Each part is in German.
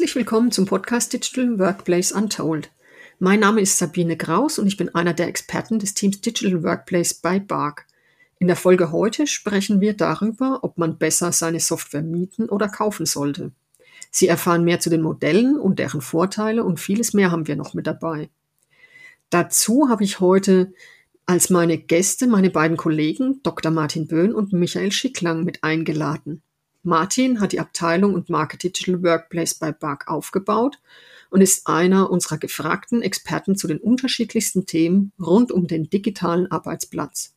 Herzlich willkommen zum Podcast Digital Workplace Untold. Mein Name ist Sabine Kraus und ich bin einer der Experten des Teams Digital Workplace bei BARC. In der Folge heute sprechen wir darüber, ob man besser seine Software mieten oder kaufen sollte. Sie erfahren mehr zu den Modellen und deren Vorteile und vieles mehr haben wir noch mit dabei. Dazu habe ich heute als meine Gäste meine beiden Kollegen Dr. Martin Böhn und Michael Schicklang mit eingeladen. Martin hat die Abteilung und Market Digital Workplace bei BARC aufgebaut und ist einer unserer gefragten Experten zu den unterschiedlichsten Themen rund um den digitalen Arbeitsplatz.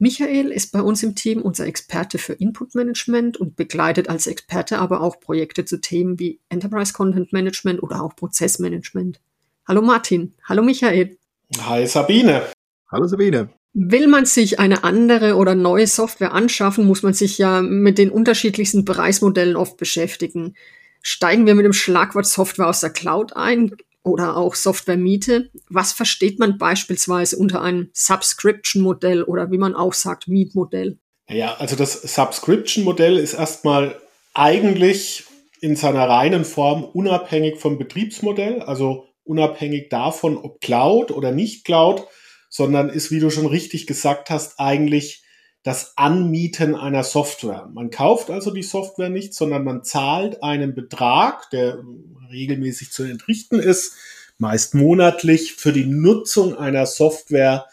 Michael ist bei uns im Team unser Experte für Input Management und begleitet als Experte aber auch Projekte zu Themen wie Enterprise Content Management oder auch Prozessmanagement. Hallo Martin. Hallo Michael. Hi Sabine. Hallo Sabine. Will man sich eine andere oder neue Software anschaffen, muss man sich ja mit den unterschiedlichsten Preismodellen oft beschäftigen. Steigen wir mit dem Schlagwort Software aus der Cloud ein oder auch Software-Miete. Was versteht man beispielsweise unter einem Subscription-Modell oder wie man auch sagt, Mietmodell? Ja, also das Subscription-Modell ist erstmal eigentlich in seiner reinen Form unabhängig vom Betriebsmodell, also unabhängig davon, ob Cloud oder nicht Cloud sondern ist, wie du schon richtig gesagt hast, eigentlich das Anmieten einer Software. Man kauft also die Software nicht, sondern man zahlt einen Betrag, der regelmäßig zu entrichten ist, meist monatlich für die Nutzung einer Software,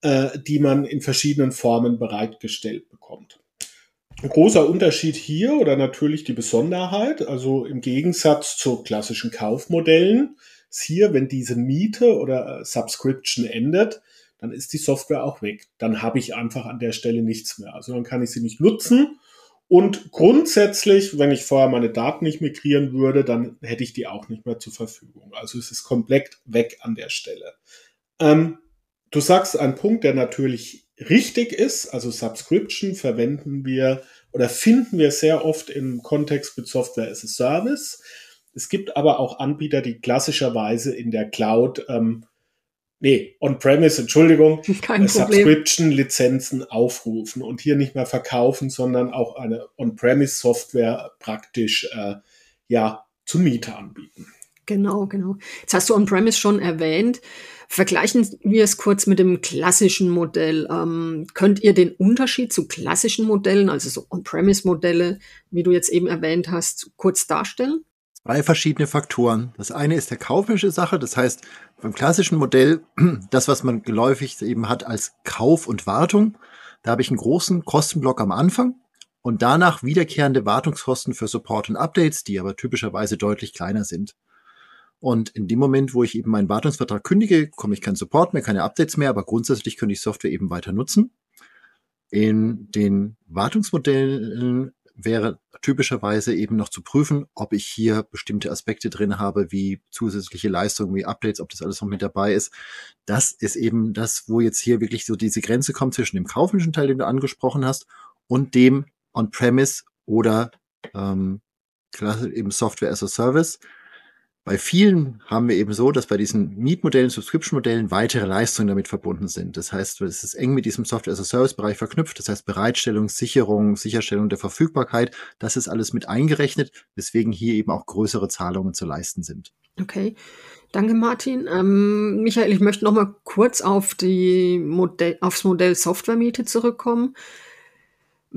äh, die man in verschiedenen Formen bereitgestellt bekommt. Ein großer Unterschied hier oder natürlich die Besonderheit, also im Gegensatz zu klassischen Kaufmodellen, ist hier, wenn diese Miete oder Subscription endet, dann ist die Software auch weg. Dann habe ich einfach an der Stelle nichts mehr. Also dann kann ich sie nicht nutzen. Und grundsätzlich, wenn ich vorher meine Daten nicht migrieren würde, dann hätte ich die auch nicht mehr zur Verfügung. Also es ist komplett weg an der Stelle. Ähm, du sagst einen Punkt, der natürlich richtig ist. Also Subscription verwenden wir oder finden wir sehr oft im Kontext mit Software as a Service. Es gibt aber auch Anbieter, die klassischerweise in der Cloud ähm, nee, On-Premise, Entschuldigung, Kein Subscription-Lizenzen aufrufen und hier nicht mehr verkaufen, sondern auch eine On-Premise-Software praktisch äh, ja zum Miete anbieten. Genau, genau. Jetzt hast du On-Premise schon erwähnt. Vergleichen wir es kurz mit dem klassischen Modell. Ähm, könnt ihr den Unterschied zu klassischen Modellen, also so On-Premise-Modelle, wie du jetzt eben erwähnt hast, kurz darstellen? Drei verschiedene Faktoren. Das eine ist der kaufmännische Sache, das heißt, beim klassischen Modell, das, was man geläufig eben hat als Kauf und Wartung, da habe ich einen großen Kostenblock am Anfang und danach wiederkehrende Wartungskosten für Support und Updates, die aber typischerweise deutlich kleiner sind. Und in dem Moment, wo ich eben meinen Wartungsvertrag kündige, komme ich keinen Support mehr, keine Updates mehr, aber grundsätzlich könnte ich Software eben weiter nutzen. In den Wartungsmodellen wäre typischerweise eben noch zu prüfen, ob ich hier bestimmte Aspekte drin habe, wie zusätzliche Leistungen, wie Updates, ob das alles noch mit dabei ist. Das ist eben das, wo jetzt hier wirklich so diese Grenze kommt zwischen dem kaufmännischen Teil, den du angesprochen hast, und dem On-Premise oder ähm, eben Software as a Service. Bei vielen haben wir eben so, dass bei diesen Mietmodellen, Subscription-Modellen weitere Leistungen damit verbunden sind. Das heißt, es ist eng mit diesem Software-as-a-Service-Bereich verknüpft. Das heißt, Bereitstellung, Sicherung, Sicherstellung der Verfügbarkeit, das ist alles mit eingerechnet, weswegen hier eben auch größere Zahlungen zu leisten sind. Okay, danke Martin. Ähm, Michael, ich möchte noch mal kurz auf die Modell, aufs Modell Software-Miete zurückkommen.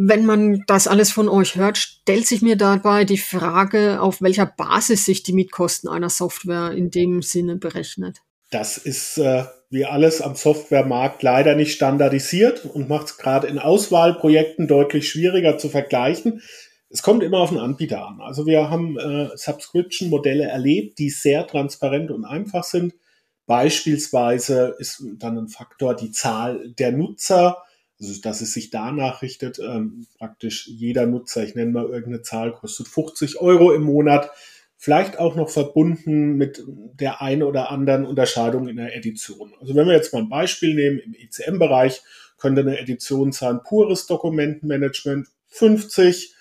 Wenn man das alles von euch hört, stellt sich mir dabei die Frage, auf welcher Basis sich die Mietkosten einer Software in dem Sinne berechnet. Das ist äh, wie alles am Softwaremarkt leider nicht standardisiert und macht es gerade in Auswahlprojekten deutlich schwieriger zu vergleichen. Es kommt immer auf den Anbieter an. Also wir haben äh, Subscription-Modelle erlebt, die sehr transparent und einfach sind. Beispielsweise ist dann ein Faktor die Zahl der Nutzer also, dass es sich danach richtet, ähm, praktisch jeder Nutzer, ich nenne mal irgendeine Zahl, kostet 50 Euro im Monat, vielleicht auch noch verbunden mit der einen oder anderen Unterscheidung in der Edition. Also wenn wir jetzt mal ein Beispiel nehmen, im ECM-Bereich könnte eine Edition sein, pures Dokumentenmanagement 50,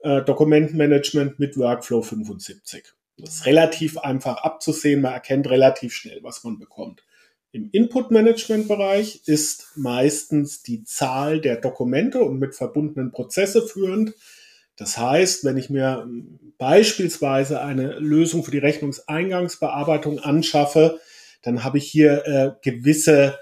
äh, Dokumentenmanagement mit Workflow 75. Das ist relativ einfach abzusehen, man erkennt relativ schnell, was man bekommt. Im Input-Management-Bereich ist meistens die Zahl der Dokumente und mit verbundenen Prozesse führend. Das heißt, wenn ich mir ähm, beispielsweise eine Lösung für die Rechnungseingangsbearbeitung anschaffe, dann habe ich hier äh, gewisse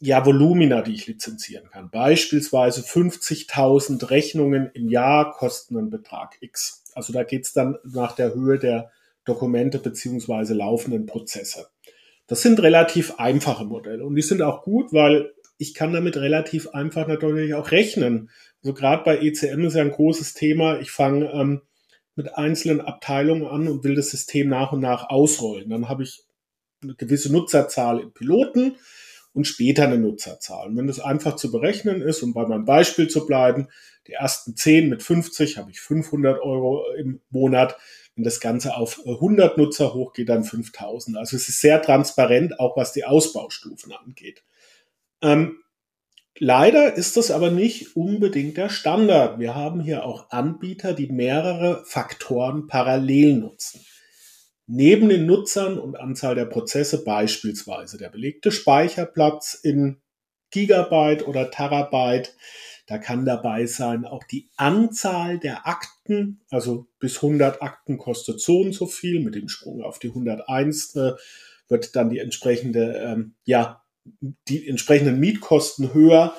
ja, Volumina, die ich lizenzieren kann. Beispielsweise 50.000 Rechnungen im Jahr kosten einen Betrag X. Also da geht's dann nach der Höhe der Dokumente beziehungsweise laufenden Prozesse. Das sind relativ einfache Modelle und die sind auch gut, weil ich kann damit relativ einfach natürlich auch rechnen. Also gerade bei ECM ist ja ein großes Thema. Ich fange ähm, mit einzelnen Abteilungen an und will das System nach und nach ausrollen. Dann habe ich eine gewisse Nutzerzahl in Piloten und später eine Nutzerzahl. Und wenn das einfach zu berechnen ist, um bei meinem Beispiel zu bleiben, die ersten 10 mit 50 habe ich 500 Euro im Monat. Wenn das Ganze auf 100 Nutzer hochgeht, dann 5000. Also es ist sehr transparent, auch was die Ausbaustufen angeht. Ähm, leider ist das aber nicht unbedingt der Standard. Wir haben hier auch Anbieter, die mehrere Faktoren parallel nutzen. Neben den Nutzern und Anzahl der Prozesse beispielsweise der belegte Speicherplatz in Gigabyte oder Terabyte. Da kann dabei sein auch die Anzahl der Akten, also bis 100 Akten kostet so und so viel. Mit dem Sprung auf die 101 äh, wird dann die entsprechende, ähm, ja, die entsprechenden Mietkosten höher.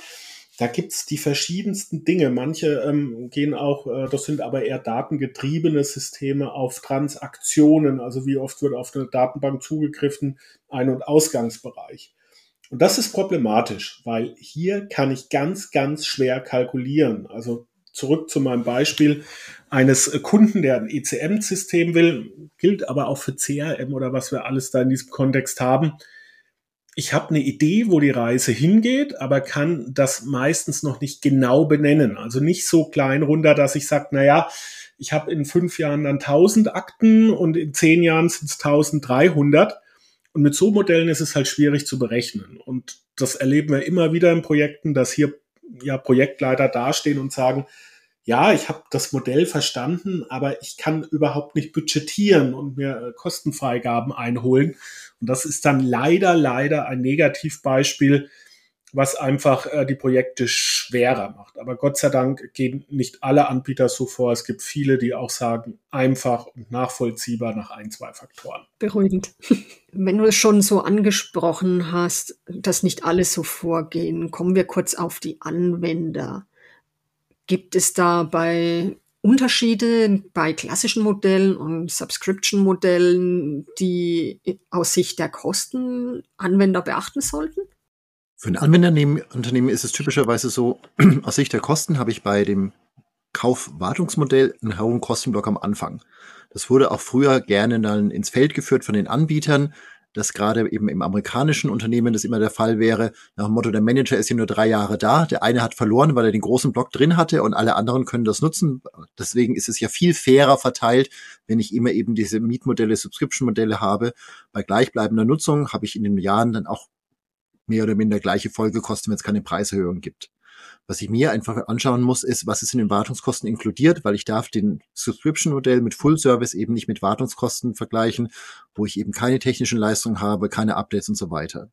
Da gibt's die verschiedensten Dinge. Manche ähm, gehen auch, äh, das sind aber eher datengetriebene Systeme auf Transaktionen, also wie oft wird auf eine Datenbank zugegriffen, Ein- und Ausgangsbereich. Und das ist problematisch, weil hier kann ich ganz, ganz schwer kalkulieren. Also zurück zu meinem Beispiel eines Kunden, der ein ECM-System will, gilt aber auch für CRM oder was wir alles da in diesem Kontext haben ich habe eine Idee, wo die Reise hingeht, aber kann das meistens noch nicht genau benennen. Also nicht so klein runter, dass ich sage, na ja, ich habe in fünf Jahren dann 1000 Akten und in zehn Jahren sind es 1300. Und mit so Modellen ist es halt schwierig zu berechnen. Und das erleben wir immer wieder in Projekten, dass hier ja Projektleiter dastehen und sagen, ja, ich habe das Modell verstanden, aber ich kann überhaupt nicht budgetieren und mir äh, Kostenfreigaben einholen. Und das ist dann leider, leider ein Negativbeispiel, was einfach äh, die Projekte schwerer macht. Aber Gott sei Dank gehen nicht alle Anbieter so vor. Es gibt viele, die auch sagen, einfach und nachvollziehbar nach ein, zwei Faktoren. Beruhigend. Wenn du es schon so angesprochen hast, dass nicht alle so vorgehen, kommen wir kurz auf die Anwender. Gibt es da bei Unterschiede bei klassischen Modellen und Subscription-Modellen, die aus Sicht der Kosten Anwender beachten sollten? Für ein Anwenderunternehmen ist es typischerweise so, aus Sicht der Kosten habe ich bei dem Kaufwartungsmodell einen hohen Kostenblock am Anfang. Das wurde auch früher gerne dann ins Feld geführt von den Anbietern, dass gerade eben im amerikanischen Unternehmen das immer der Fall wäre, nach dem Motto, der Manager ist hier nur drei Jahre da, der eine hat verloren, weil er den großen Block drin hatte und alle anderen können das nutzen. Deswegen ist es ja viel fairer verteilt, wenn ich immer eben diese Mietmodelle, Subscription-Modelle habe. Bei gleichbleibender Nutzung habe ich in den Jahren dann auch mehr oder minder gleiche Folgekosten, wenn es keine Preiserhöhung gibt. Was ich mir einfach anschauen muss, ist, was ist in den Wartungskosten inkludiert, weil ich darf den Subscription-Modell mit Full Service eben nicht mit Wartungskosten vergleichen, wo ich eben keine technischen Leistungen habe, keine Updates und so weiter.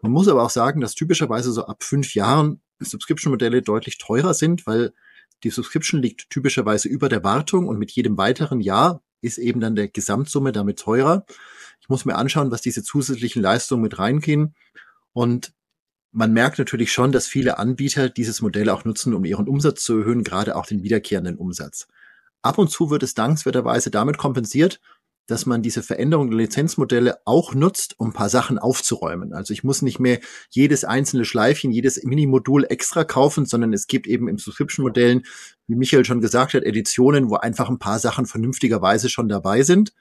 Man muss aber auch sagen, dass typischerweise so ab fünf Jahren Subscription-Modelle deutlich teurer sind, weil die Subscription liegt typischerweise über der Wartung und mit jedem weiteren Jahr ist eben dann der Gesamtsumme damit teurer. Ich muss mir anschauen, was diese zusätzlichen Leistungen mit reingehen. Und man merkt natürlich schon, dass viele Anbieter dieses Modell auch nutzen, um ihren Umsatz zu erhöhen, gerade auch den wiederkehrenden Umsatz. Ab und zu wird es dankenswerterweise damit kompensiert, dass man diese Veränderung der Lizenzmodelle auch nutzt, um ein paar Sachen aufzuräumen. Also ich muss nicht mehr jedes einzelne Schleifchen, jedes Minimodul extra kaufen, sondern es gibt eben im Subscription-Modellen, wie Michael schon gesagt hat, Editionen, wo einfach ein paar Sachen vernünftigerweise schon dabei sind.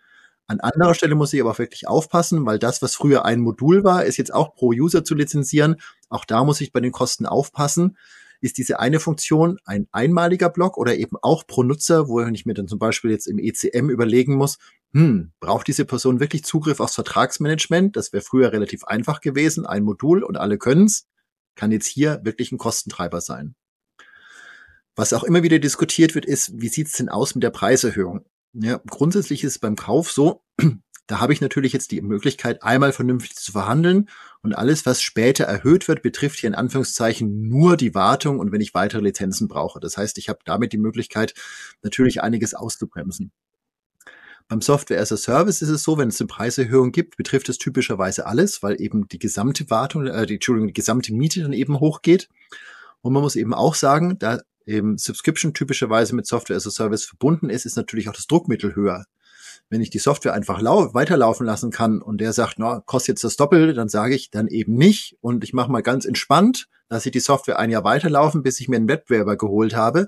An anderer Stelle muss ich aber auch wirklich aufpassen, weil das, was früher ein Modul war, ist jetzt auch pro User zu lizenzieren. Auch da muss ich bei den Kosten aufpassen. Ist diese eine Funktion ein einmaliger Block oder eben auch pro Nutzer, wo ich mir dann zum Beispiel jetzt im ECM überlegen muss, hm, braucht diese Person wirklich Zugriff aufs Vertragsmanagement? Das wäre früher relativ einfach gewesen, ein Modul und alle können's. Kann jetzt hier wirklich ein Kostentreiber sein. Was auch immer wieder diskutiert wird, ist, wie sieht's denn aus mit der Preiserhöhung? Ja, grundsätzlich ist es beim Kauf so, Da habe ich natürlich jetzt die Möglichkeit, einmal vernünftig zu verhandeln und alles, was später erhöht wird, betrifft hier in Anführungszeichen nur die Wartung und wenn ich weitere Lizenzen brauche. Das heißt, ich habe damit die Möglichkeit, natürlich einiges auszubremsen. Beim Software as a Service ist es so, wenn es eine Preiserhöhung gibt, betrifft es typischerweise alles, weil eben die gesamte Wartung, äh, die, Entschuldigung, die gesamte Miete dann eben hochgeht. Und man muss eben auch sagen, da eben Subscription typischerweise mit Software as a Service verbunden ist, ist natürlich auch das Druckmittel höher. Wenn ich die Software einfach weiterlaufen lassen kann und der sagt, na, kostet jetzt das Doppelte, dann sage ich dann eben nicht und ich mache mal ganz entspannt, dass ich die Software ein Jahr weiterlaufen, bis ich mir einen Wettbewerber geholt habe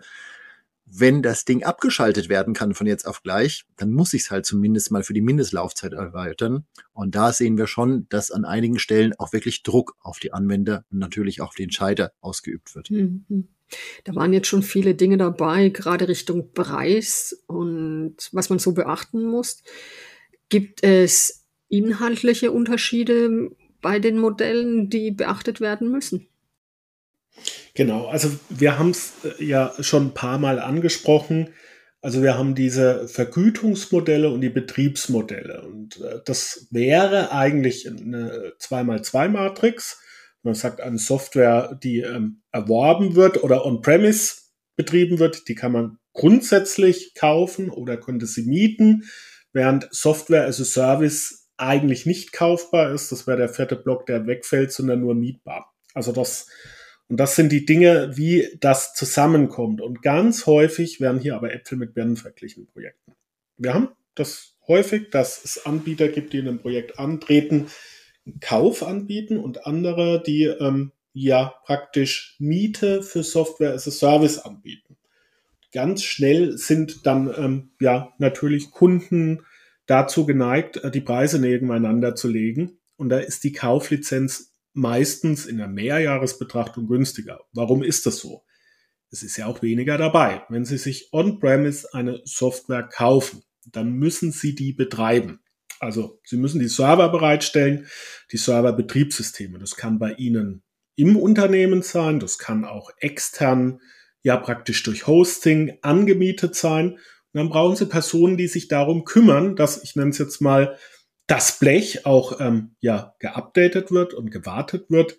wenn das Ding abgeschaltet werden kann von jetzt auf gleich, dann muss ich es halt zumindest mal für die Mindestlaufzeit erweitern. Und da sehen wir schon, dass an einigen Stellen auch wirklich Druck auf die Anwender und natürlich auch auf die Entscheider ausgeübt wird. Mhm. Da waren jetzt schon viele Dinge dabei, gerade Richtung Preis und was man so beachten muss. Gibt es inhaltliche Unterschiede bei den Modellen, die beachtet werden müssen? Genau, also wir haben es äh, ja schon ein paar Mal angesprochen. Also wir haben diese Vergütungsmodelle und die Betriebsmodelle. Und äh, das wäre eigentlich eine 2x2-Matrix. Man sagt, eine Software, die ähm, erworben wird oder on-premise betrieben wird, die kann man grundsätzlich kaufen oder könnte sie mieten, während Software as a Service eigentlich nicht kaufbar ist. Das wäre der vierte Block, der wegfällt, sondern nur mietbar. Also das und das sind die Dinge, wie das zusammenkommt. Und ganz häufig werden hier aber Äpfel mit Birnen verglichen Projekten. Wir haben das häufig, dass es Anbieter gibt, die in einem Projekt antreten, Kauf anbieten und andere, die ähm, ja praktisch Miete für Software as a Service anbieten. Ganz schnell sind dann ähm, ja natürlich Kunden dazu geneigt, äh, die Preise nebeneinander zu legen. Und da ist die Kauflizenz meistens in der Mehrjahresbetrachtung günstiger. Warum ist das so? Es ist ja auch weniger dabei. Wenn Sie sich on-premise eine Software kaufen, dann müssen Sie die betreiben. Also Sie müssen die Server bereitstellen, die Serverbetriebssysteme. Das kann bei Ihnen im Unternehmen sein, das kann auch extern, ja praktisch durch Hosting angemietet sein. Und dann brauchen Sie Personen, die sich darum kümmern, dass, ich nenne es jetzt mal, das Blech auch ähm, ja geupdatet wird und gewartet wird.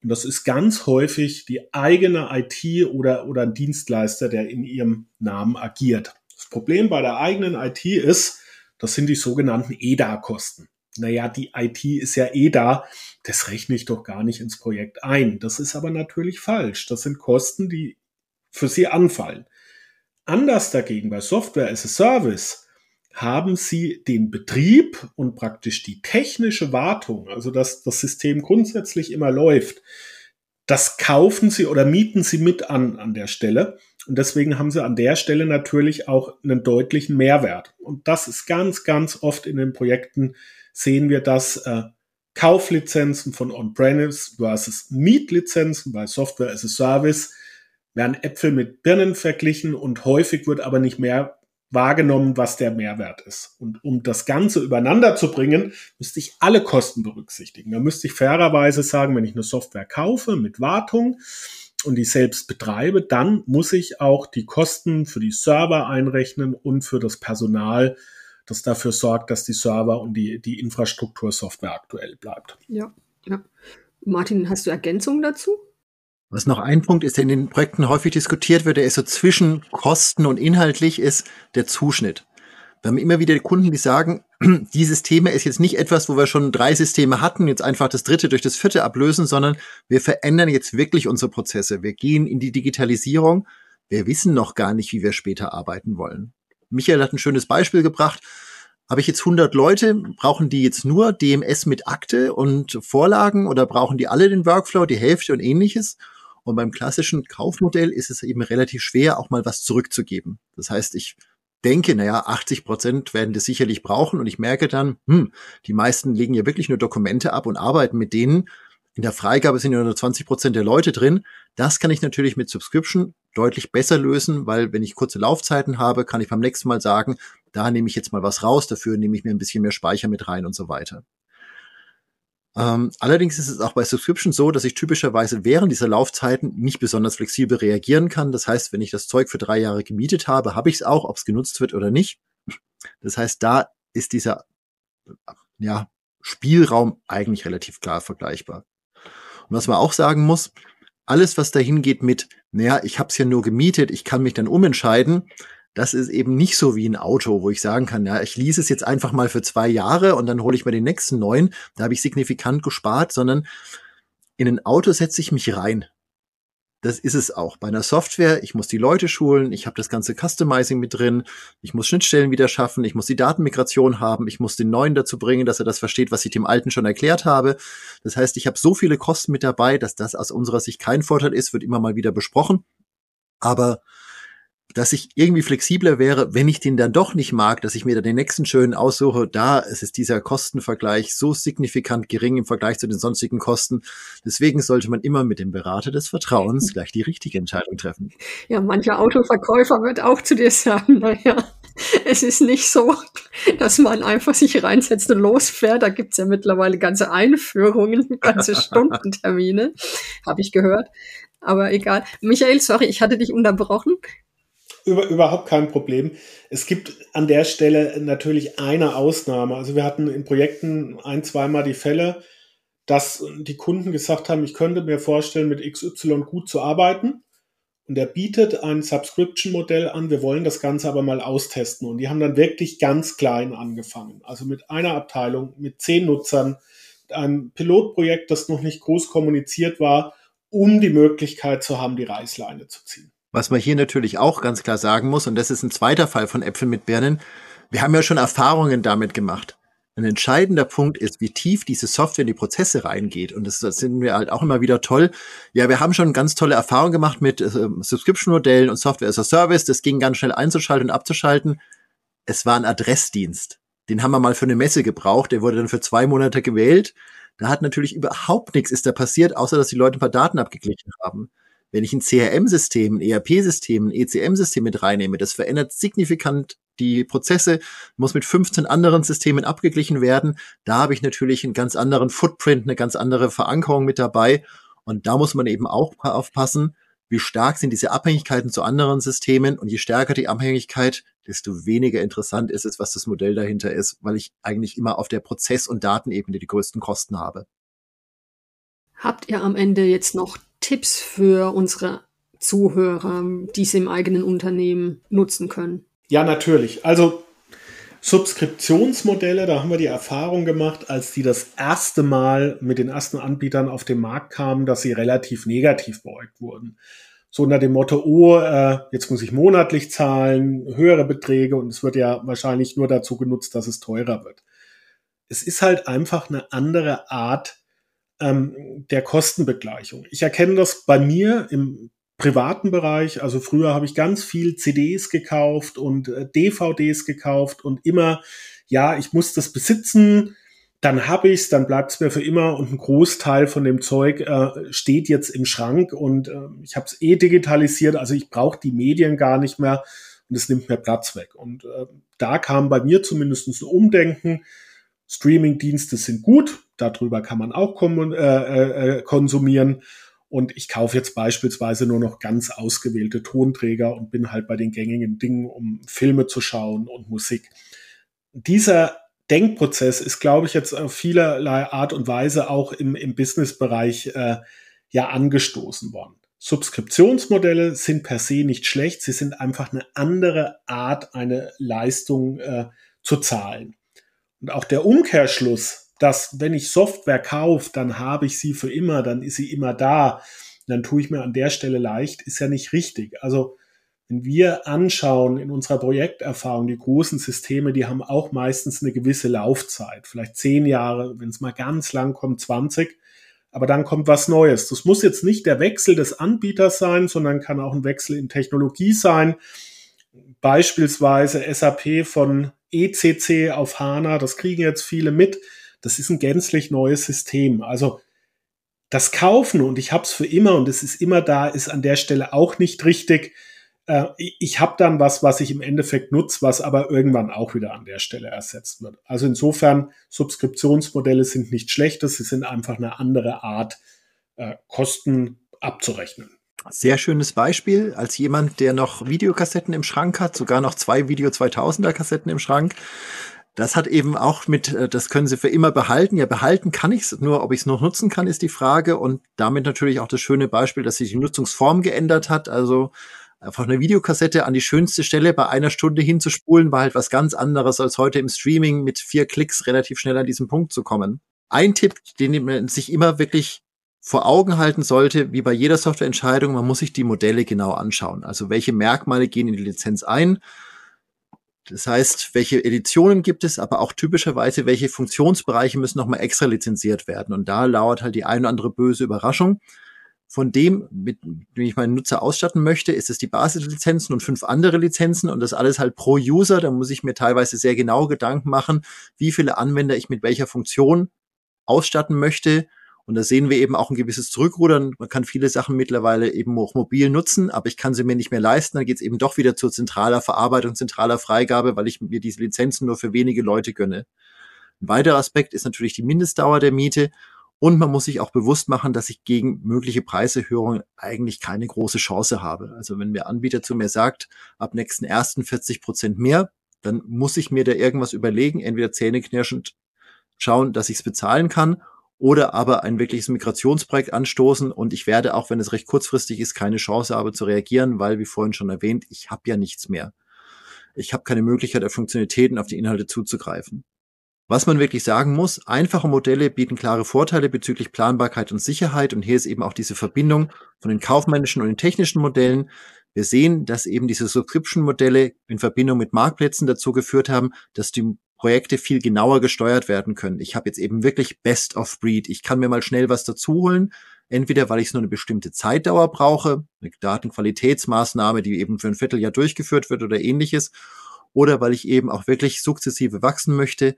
Und das ist ganz häufig die eigene IT oder, oder ein Dienstleister, der in ihrem Namen agiert. Das Problem bei der eigenen IT ist, das sind die sogenannten EDA-Kosten. Naja, die IT ist ja eh da, das rechne ich doch gar nicht ins Projekt ein. Das ist aber natürlich falsch. Das sind Kosten, die für Sie anfallen. Anders dagegen bei Software as a Service haben sie den Betrieb und praktisch die technische Wartung, also dass das System grundsätzlich immer läuft, das kaufen sie oder mieten sie mit an an der Stelle. Und deswegen haben sie an der Stelle natürlich auch einen deutlichen Mehrwert. Und das ist ganz, ganz oft in den Projekten sehen wir das äh, Kauflizenzen von On-Premise versus Mietlizenzen bei Software as a Service werden Äpfel mit Birnen verglichen und häufig wird aber nicht mehr wahrgenommen, was der Mehrwert ist. Und um das Ganze übereinander zu bringen, müsste ich alle Kosten berücksichtigen. Da müsste ich fairerweise sagen, wenn ich eine Software kaufe mit Wartung und die selbst betreibe, dann muss ich auch die Kosten für die Server einrechnen und für das Personal, das dafür sorgt, dass die Server und die, die Infrastruktursoftware aktuell bleibt. Ja, ja. Martin, hast du Ergänzungen dazu? Was noch ein Punkt ist, der in den Projekten häufig diskutiert wird, der ist so zwischen Kosten und inhaltlich, ist der Zuschnitt. Wir haben immer wieder Kunden, die sagen, dieses Thema ist jetzt nicht etwas, wo wir schon drei Systeme hatten, jetzt einfach das dritte durch das vierte ablösen, sondern wir verändern jetzt wirklich unsere Prozesse. Wir gehen in die Digitalisierung. Wir wissen noch gar nicht, wie wir später arbeiten wollen. Michael hat ein schönes Beispiel gebracht. Habe ich jetzt 100 Leute, brauchen die jetzt nur DMS mit Akte und Vorlagen oder brauchen die alle den Workflow, die Hälfte und ähnliches? Und beim klassischen Kaufmodell ist es eben relativ schwer, auch mal was zurückzugeben. Das heißt, ich denke, naja, 80 Prozent werden das sicherlich brauchen und ich merke dann, hm, die meisten legen ja wirklich nur Dokumente ab und arbeiten mit denen. In der Freigabe sind ja nur 20 Prozent der Leute drin. Das kann ich natürlich mit Subscription deutlich besser lösen, weil wenn ich kurze Laufzeiten habe, kann ich beim nächsten Mal sagen, da nehme ich jetzt mal was raus, dafür nehme ich mir ein bisschen mehr Speicher mit rein und so weiter. Ähm, allerdings ist es auch bei Subscription so, dass ich typischerweise während dieser Laufzeiten nicht besonders flexibel reagieren kann. Das heißt, wenn ich das Zeug für drei Jahre gemietet habe, habe ich es auch, ob es genutzt wird oder nicht. Das heißt, da ist dieser ja, Spielraum eigentlich relativ klar vergleichbar. Und was man auch sagen muss, alles, was dahin geht mit, naja, ich habe es ja nur gemietet, ich kann mich dann umentscheiden, das ist eben nicht so wie ein Auto, wo ich sagen kann, ja, ich lease es jetzt einfach mal für zwei Jahre und dann hole ich mir den nächsten neuen. Da habe ich signifikant gespart, sondern in ein Auto setze ich mich rein. Das ist es auch. Bei einer Software, ich muss die Leute schulen, ich habe das ganze Customizing mit drin, ich muss Schnittstellen wieder schaffen, ich muss die Datenmigration haben, ich muss den neuen dazu bringen, dass er das versteht, was ich dem alten schon erklärt habe. Das heißt, ich habe so viele Kosten mit dabei, dass das aus unserer Sicht kein Vorteil ist, wird immer mal wieder besprochen. Aber dass ich irgendwie flexibler wäre, wenn ich den dann doch nicht mag, dass ich mir dann den nächsten schönen aussuche. Da ist es dieser Kostenvergleich so signifikant gering im Vergleich zu den sonstigen Kosten. Deswegen sollte man immer mit dem Berater des Vertrauens gleich die richtige Entscheidung treffen. Ja, mancher Autoverkäufer wird auch zu dir sagen, naja, es ist nicht so, dass man einfach sich reinsetzt und losfährt. Da gibt's ja mittlerweile ganze Einführungen, ganze Stundentermine, habe ich gehört. Aber egal. Michael, sorry, ich hatte dich unterbrochen. Über, überhaupt kein Problem. Es gibt an der Stelle natürlich eine Ausnahme. Also wir hatten in Projekten ein, zweimal die Fälle, dass die Kunden gesagt haben, ich könnte mir vorstellen, mit XY gut zu arbeiten. Und er bietet ein Subscription-Modell an, wir wollen das Ganze aber mal austesten. Und die haben dann wirklich ganz klein angefangen. Also mit einer Abteilung, mit zehn Nutzern, mit einem Pilotprojekt, das noch nicht groß kommuniziert war, um die Möglichkeit zu haben, die Reißleine zu ziehen. Was man hier natürlich auch ganz klar sagen muss, und das ist ein zweiter Fall von Äpfel mit Birnen, wir haben ja schon Erfahrungen damit gemacht. Ein entscheidender Punkt ist, wie tief diese Software in die Prozesse reingeht. Und das, das sind wir halt auch immer wieder toll. Ja, wir haben schon ganz tolle Erfahrungen gemacht mit äh, Subscription-Modellen und Software as a Service. Das ging ganz schnell einzuschalten und abzuschalten. Es war ein Adressdienst. Den haben wir mal für eine Messe gebraucht. Der wurde dann für zwei Monate gewählt. Da hat natürlich überhaupt nichts ist da passiert, außer dass die Leute ein paar Daten abgeglichen haben. Wenn ich ein CRM-System, ein ERP-System, ein ECM-System mit reinnehme, das verändert signifikant die Prozesse, muss mit 15 anderen Systemen abgeglichen werden. Da habe ich natürlich einen ganz anderen Footprint, eine ganz andere Verankerung mit dabei. Und da muss man eben auch aufpassen, wie stark sind diese Abhängigkeiten zu anderen Systemen. Und je stärker die Abhängigkeit, desto weniger interessant ist es, was das Modell dahinter ist, weil ich eigentlich immer auf der Prozess- und Datenebene die größten Kosten habe. Habt ihr am Ende jetzt noch Tipps für unsere Zuhörer, die sie im eigenen Unternehmen nutzen können? Ja, natürlich. Also Subskriptionsmodelle, da haben wir die Erfahrung gemacht, als die das erste Mal mit den ersten Anbietern auf den Markt kamen, dass sie relativ negativ beäugt wurden. So unter dem Motto, oh, äh, jetzt muss ich monatlich zahlen, höhere Beträge und es wird ja wahrscheinlich nur dazu genutzt, dass es teurer wird. Es ist halt einfach eine andere Art ähm, der Kostenbegleichung. Ich erkenne das bei mir im privaten Bereich. Also früher habe ich ganz viel CDs gekauft und äh, DVDs gekauft und immer, ja, ich muss das besitzen, dann habe ich es, dann bleibt es mir für immer und ein Großteil von dem Zeug äh, steht jetzt im Schrank und äh, ich habe es eh digitalisiert, also ich brauche die Medien gar nicht mehr und es nimmt mir Platz weg. Und äh, da kam bei mir zumindest ein Umdenken, Streaming-Dienste sind gut, darüber kann man auch äh, äh, äh, konsumieren. Und ich kaufe jetzt beispielsweise nur noch ganz ausgewählte Tonträger und bin halt bei den gängigen Dingen, um Filme zu schauen und Musik. Dieser Denkprozess ist, glaube ich, jetzt auf vielerlei Art und Weise auch im, im Businessbereich äh, ja angestoßen worden. Subskriptionsmodelle sind per se nicht schlecht, sie sind einfach eine andere Art, eine Leistung äh, zu zahlen. Und auch der Umkehrschluss, dass wenn ich Software kaufe, dann habe ich sie für immer, dann ist sie immer da, dann tue ich mir an der Stelle leicht, ist ja nicht richtig. Also wenn wir anschauen in unserer Projekterfahrung, die großen Systeme, die haben auch meistens eine gewisse Laufzeit, vielleicht zehn Jahre, wenn es mal ganz lang kommt, 20. Aber dann kommt was Neues. Das muss jetzt nicht der Wechsel des Anbieters sein, sondern kann auch ein Wechsel in Technologie sein. Beispielsweise SAP von ECC auf HANA, das kriegen jetzt viele mit. Das ist ein gänzlich neues System. Also das Kaufen und ich habe es für immer und es ist immer da, ist an der Stelle auch nicht richtig. Äh, ich habe dann was, was ich im Endeffekt nutze, was aber irgendwann auch wieder an der Stelle ersetzt wird. Also insofern, Subskriptionsmodelle sind nicht schlechtes, sie sind einfach eine andere Art, äh, Kosten abzurechnen. Sehr schönes Beispiel. Als jemand, der noch Videokassetten im Schrank hat, sogar noch zwei Video 2000er Kassetten im Schrank. Das hat eben auch mit, äh, das können Sie für immer behalten. Ja, behalten kann ich es, nur ob ich es noch nutzen kann, ist die Frage. Und damit natürlich auch das schöne Beispiel, dass sich die Nutzungsform geändert hat. Also einfach eine Videokassette an die schönste Stelle bei einer Stunde hinzuspulen, war halt was ganz anderes als heute im Streaming mit vier Klicks relativ schnell an diesen Punkt zu kommen. Ein Tipp, den man sich immer wirklich vor Augen halten sollte, wie bei jeder Softwareentscheidung, man muss sich die Modelle genau anschauen. Also welche Merkmale gehen in die Lizenz ein? Das heißt, welche Editionen gibt es, aber auch typischerweise, welche Funktionsbereiche müssen nochmal extra lizenziert werden. Und da lauert halt die ein oder andere böse Überraschung. Von dem, mit dem ich meinen Nutzer ausstatten möchte, ist es die Basislizenzen und fünf andere Lizenzen und das alles halt pro User. Da muss ich mir teilweise sehr genau Gedanken machen, wie viele Anwender ich mit welcher Funktion ausstatten möchte und da sehen wir eben auch ein gewisses Zurückrudern. Man kann viele Sachen mittlerweile eben auch mobil nutzen, aber ich kann sie mir nicht mehr leisten. Dann geht es eben doch wieder zur zentraler Verarbeitung, zentraler Freigabe, weil ich mir diese Lizenzen nur für wenige Leute gönne. Ein weiterer Aspekt ist natürlich die Mindestdauer der Miete. Und man muss sich auch bewusst machen, dass ich gegen mögliche Preiserhöhungen eigentlich keine große Chance habe. Also wenn der Anbieter zu mir sagt, ab nächsten ersten 40 Prozent mehr, dann muss ich mir da irgendwas überlegen, entweder zähneknirschend schauen, dass ich es bezahlen kann oder aber ein wirkliches Migrationsprojekt anstoßen und ich werde, auch wenn es recht kurzfristig ist, keine Chance habe zu reagieren, weil, wie vorhin schon erwähnt, ich habe ja nichts mehr. Ich habe keine Möglichkeit, auf Funktionalitäten, auf die Inhalte zuzugreifen. Was man wirklich sagen muss, einfache Modelle bieten klare Vorteile bezüglich Planbarkeit und Sicherheit und hier ist eben auch diese Verbindung von den kaufmännischen und den technischen Modellen. Wir sehen, dass eben diese Subscription-Modelle in Verbindung mit Marktplätzen dazu geführt haben, dass die Projekte viel genauer gesteuert werden können. Ich habe jetzt eben wirklich Best of Breed. Ich kann mir mal schnell was dazu holen, entweder weil ich nur eine bestimmte Zeitdauer brauche, eine Datenqualitätsmaßnahme, die eben für ein Vierteljahr durchgeführt wird oder ähnliches, oder weil ich eben auch wirklich sukzessive wachsen möchte.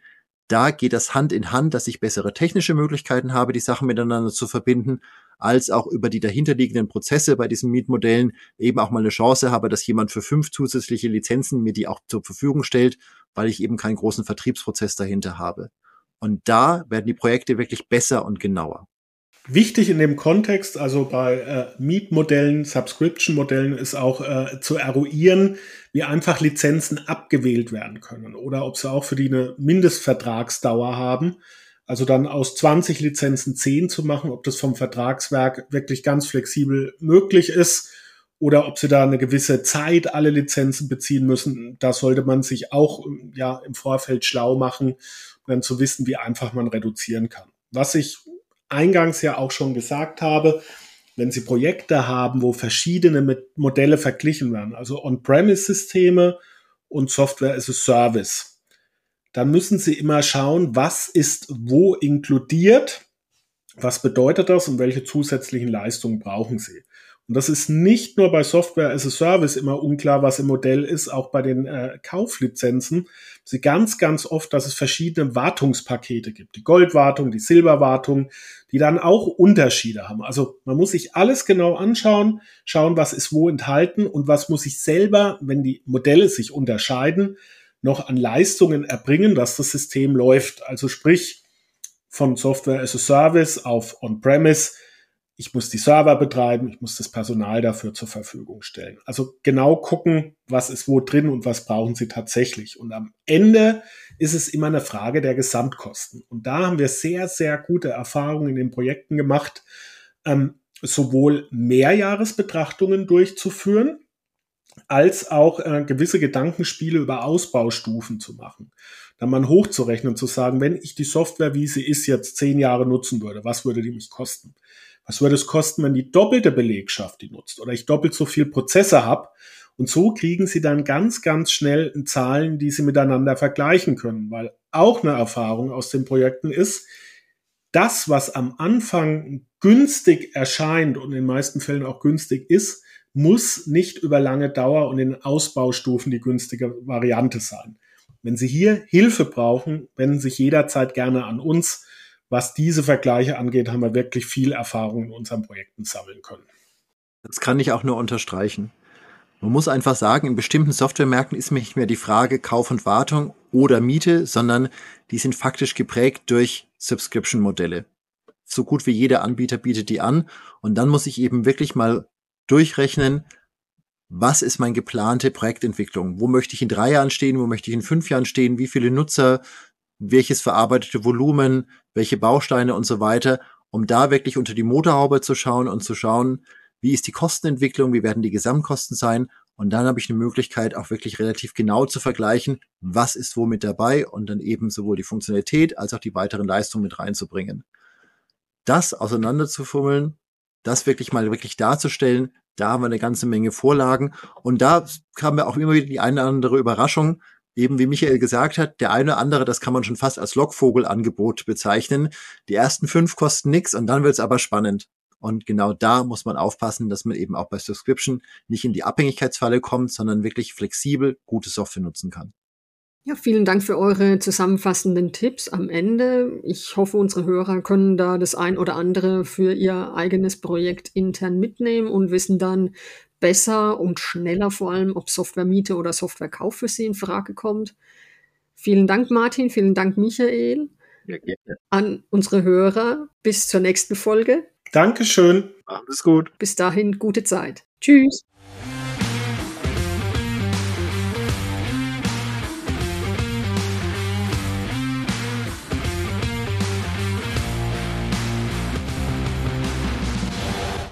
Da geht das Hand in Hand, dass ich bessere technische Möglichkeiten habe, die Sachen miteinander zu verbinden, als auch über die dahinterliegenden Prozesse bei diesen Mietmodellen eben auch mal eine Chance habe, dass jemand für fünf zusätzliche Lizenzen mir die auch zur Verfügung stellt, weil ich eben keinen großen Vertriebsprozess dahinter habe. Und da werden die Projekte wirklich besser und genauer. Wichtig in dem Kontext, also bei äh, Mietmodellen, Subscription-Modellen, ist auch äh, zu eruieren, wie einfach Lizenzen abgewählt werden können oder ob sie auch für die eine Mindestvertragsdauer haben. Also dann aus 20 Lizenzen 10 zu machen, ob das vom Vertragswerk wirklich ganz flexibel möglich ist oder ob sie da eine gewisse Zeit alle Lizenzen beziehen müssen. Da sollte man sich auch ja im Vorfeld schlau machen, um dann zu wissen, wie einfach man reduzieren kann. Was ich eingangs ja auch schon gesagt habe, wenn Sie Projekte haben, wo verschiedene Modelle verglichen werden, also On-Premise-Systeme und Software as a Service, dann müssen Sie immer schauen, was ist wo inkludiert, was bedeutet das und welche zusätzlichen Leistungen brauchen Sie. Und das ist nicht nur bei Software as a Service immer unklar, was im Modell ist, auch bei den äh, Kauflizenzen. Sie ganz, ganz oft, dass es verschiedene Wartungspakete gibt. Die Goldwartung, die Silberwartung, die dann auch Unterschiede haben. Also man muss sich alles genau anschauen, schauen, was ist wo enthalten und was muss ich selber, wenn die Modelle sich unterscheiden, noch an Leistungen erbringen, dass das System läuft. Also sprich von Software as a Service auf On-Premise ich muss die Server betreiben, ich muss das Personal dafür zur Verfügung stellen. Also genau gucken, was ist wo drin und was brauchen Sie tatsächlich. Und am Ende ist es immer eine Frage der Gesamtkosten. Und da haben wir sehr, sehr gute Erfahrungen in den Projekten gemacht, ähm, sowohl Mehrjahresbetrachtungen durchzuführen, als auch äh, gewisse Gedankenspiele über Ausbaustufen zu machen. Dann mal hochzurechnen, zu sagen, wenn ich die Software, wie sie ist, jetzt zehn Jahre nutzen würde, was würde die mich kosten? Was würde es kosten, wenn die doppelte Belegschaft die nutzt oder ich doppelt so viel Prozesse habe? Und so kriegen sie dann ganz, ganz schnell Zahlen, die sie miteinander vergleichen können, weil auch eine Erfahrung aus den Projekten ist, das, was am Anfang günstig erscheint und in den meisten Fällen auch günstig ist, muss nicht über lange Dauer und in Ausbaustufen die günstige Variante sein. Wenn Sie hier Hilfe brauchen, wenden Sie sich jederzeit gerne an uns was diese Vergleiche angeht, haben wir wirklich viel Erfahrung in unseren Projekten sammeln können. Das kann ich auch nur unterstreichen. Man muss einfach sagen, in bestimmten Softwaremärkten ist nicht mehr die Frage Kauf und Wartung oder Miete, sondern die sind faktisch geprägt durch Subscription-Modelle. So gut wie jeder Anbieter bietet die an. Und dann muss ich eben wirklich mal durchrechnen, was ist meine geplante Projektentwicklung? Wo möchte ich in drei Jahren stehen? Wo möchte ich in fünf Jahren stehen? Wie viele Nutzer? Welches verarbeitete Volumen? Welche Bausteine und so weiter? Um da wirklich unter die Motorhaube zu schauen und zu schauen, wie ist die Kostenentwicklung? Wie werden die Gesamtkosten sein? Und dann habe ich eine Möglichkeit, auch wirklich relativ genau zu vergleichen, was ist wo mit dabei und dann eben sowohl die Funktionalität als auch die weiteren Leistungen mit reinzubringen. Das auseinanderzufummeln, das wirklich mal wirklich darzustellen, da haben wir eine ganze Menge Vorlagen. Und da haben wir auch immer wieder die eine oder andere Überraschung. Eben wie Michael gesagt hat, der eine oder andere, das kann man schon fast als Lockvogelangebot bezeichnen. Die ersten fünf kosten nichts und dann wird es aber spannend. Und genau da muss man aufpassen, dass man eben auch bei Subscription nicht in die Abhängigkeitsfalle kommt, sondern wirklich flexibel gute Software nutzen kann. Ja, vielen Dank für eure zusammenfassenden Tipps am Ende. Ich hoffe, unsere Hörer können da das ein oder andere für ihr eigenes Projekt intern mitnehmen und wissen dann besser und schneller vor allem, ob Softwaremiete oder Softwarekauf für sie in Frage kommt. Vielen Dank, Martin. Vielen Dank, Michael. Ja, An unsere Hörer. Bis zur nächsten Folge. Dankeschön. Alles gut. Bis dahin, gute Zeit. Tschüss.